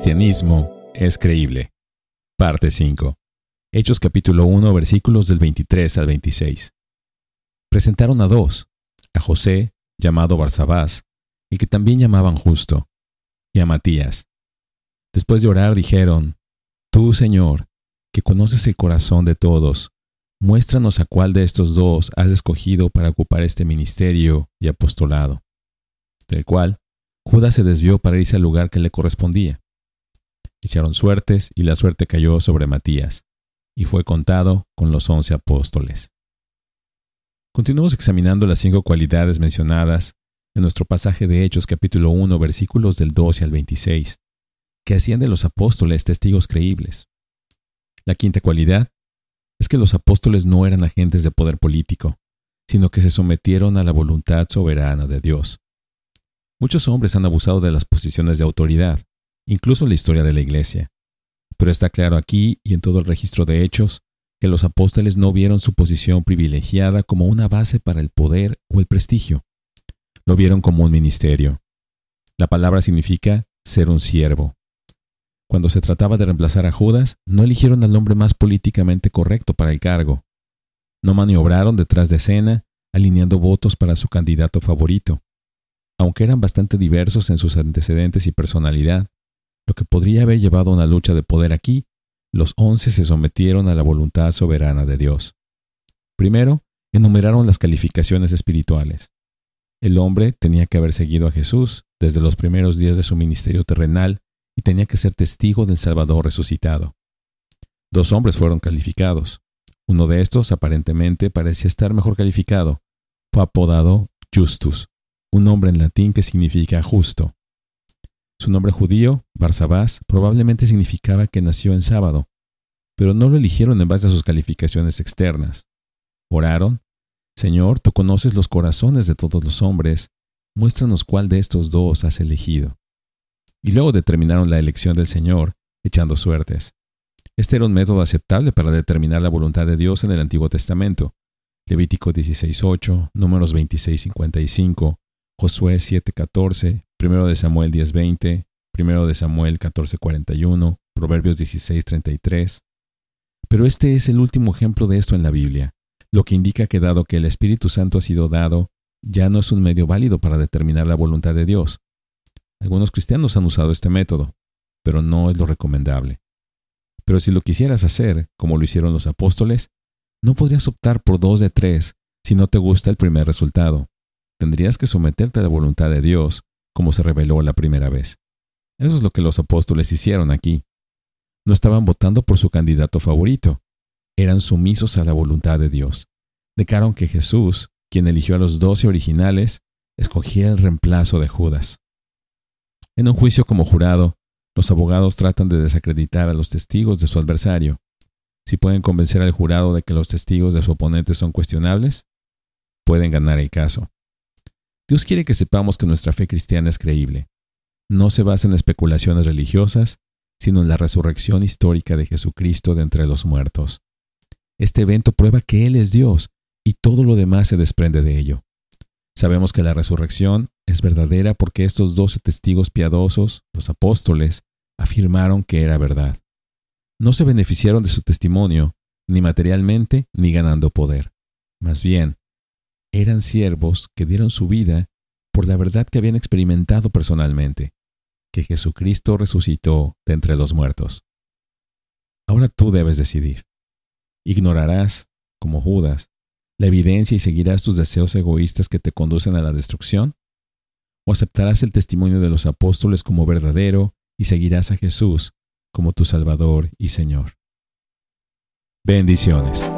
cristianismo es creíble. Parte 5. Hechos capítulo 1 versículos del 23 al 26. Presentaron a dos, a José, llamado Barsabás, y que también llamaban Justo, y a Matías. Después de orar dijeron, Tú, Señor, que conoces el corazón de todos, muéstranos a cuál de estos dos has escogido para ocupar este ministerio y apostolado. Del cual Judas se desvió para irse al lugar que le correspondía. Echaron suertes y la suerte cayó sobre Matías, y fue contado con los once apóstoles. Continuamos examinando las cinco cualidades mencionadas en nuestro pasaje de Hechos capítulo 1 versículos del 12 al 26, que hacían de los apóstoles testigos creíbles. La quinta cualidad es que los apóstoles no eran agentes de poder político, sino que se sometieron a la voluntad soberana de Dios. Muchos hombres han abusado de las posiciones de autoridad, incluso la historia de la Iglesia. Pero está claro aquí y en todo el registro de hechos que los apóstoles no vieron su posición privilegiada como una base para el poder o el prestigio. Lo vieron como un ministerio. La palabra significa ser un siervo. Cuando se trataba de reemplazar a Judas, no eligieron al hombre más políticamente correcto para el cargo. No maniobraron detrás de escena, alineando votos para su candidato favorito aunque eran bastante diversos en sus antecedentes y personalidad, lo que podría haber llevado a una lucha de poder aquí, los once se sometieron a la voluntad soberana de Dios. Primero, enumeraron las calificaciones espirituales. El hombre tenía que haber seguido a Jesús desde los primeros días de su ministerio terrenal y tenía que ser testigo del Salvador resucitado. Dos hombres fueron calificados. Uno de estos aparentemente parecía estar mejor calificado. Fue apodado Justus, un nombre en latín que significa justo. Su nombre judío, Barsabás, probablemente significaba que nació en sábado, pero no lo eligieron en base a sus calificaciones externas. Oraron, Señor, tú conoces los corazones de todos los hombres, muéstranos cuál de estos dos has elegido. Y luego determinaron la elección del Señor, echando suertes. Este era un método aceptable para determinar la voluntad de Dios en el Antiguo Testamento. Levítico 16.8, números 26.55, Josué 7:14, 1 de Samuel 10:20, 1 de Samuel 14:41, Proverbios 16:33. Pero este es el último ejemplo de esto en la Biblia, lo que indica que dado que el Espíritu Santo ha sido dado, ya no es un medio válido para determinar la voluntad de Dios. Algunos cristianos han usado este método, pero no es lo recomendable. Pero si lo quisieras hacer, como lo hicieron los apóstoles, no podrías optar por dos de tres si no te gusta el primer resultado tendrías que someterte a la voluntad de Dios, como se reveló la primera vez. Eso es lo que los apóstoles hicieron aquí. No estaban votando por su candidato favorito, eran sumisos a la voluntad de Dios. Dejaron que Jesús, quien eligió a los doce originales, escogiera el reemplazo de Judas. En un juicio como jurado, los abogados tratan de desacreditar a los testigos de su adversario. Si pueden convencer al jurado de que los testigos de su oponente son cuestionables, pueden ganar el caso. Dios quiere que sepamos que nuestra fe cristiana es creíble. No se basa en especulaciones religiosas, sino en la resurrección histórica de Jesucristo de entre los muertos. Este evento prueba que Él es Dios y todo lo demás se desprende de ello. Sabemos que la resurrección es verdadera porque estos doce testigos piadosos, los apóstoles, afirmaron que era verdad. No se beneficiaron de su testimonio, ni materialmente, ni ganando poder. Más bien, eran siervos que dieron su vida por la verdad que habían experimentado personalmente, que Jesucristo resucitó de entre los muertos. Ahora tú debes decidir. ¿Ignorarás, como Judas, la evidencia y seguirás tus deseos egoístas que te conducen a la destrucción? ¿O aceptarás el testimonio de los apóstoles como verdadero y seguirás a Jesús como tu Salvador y Señor? Bendiciones.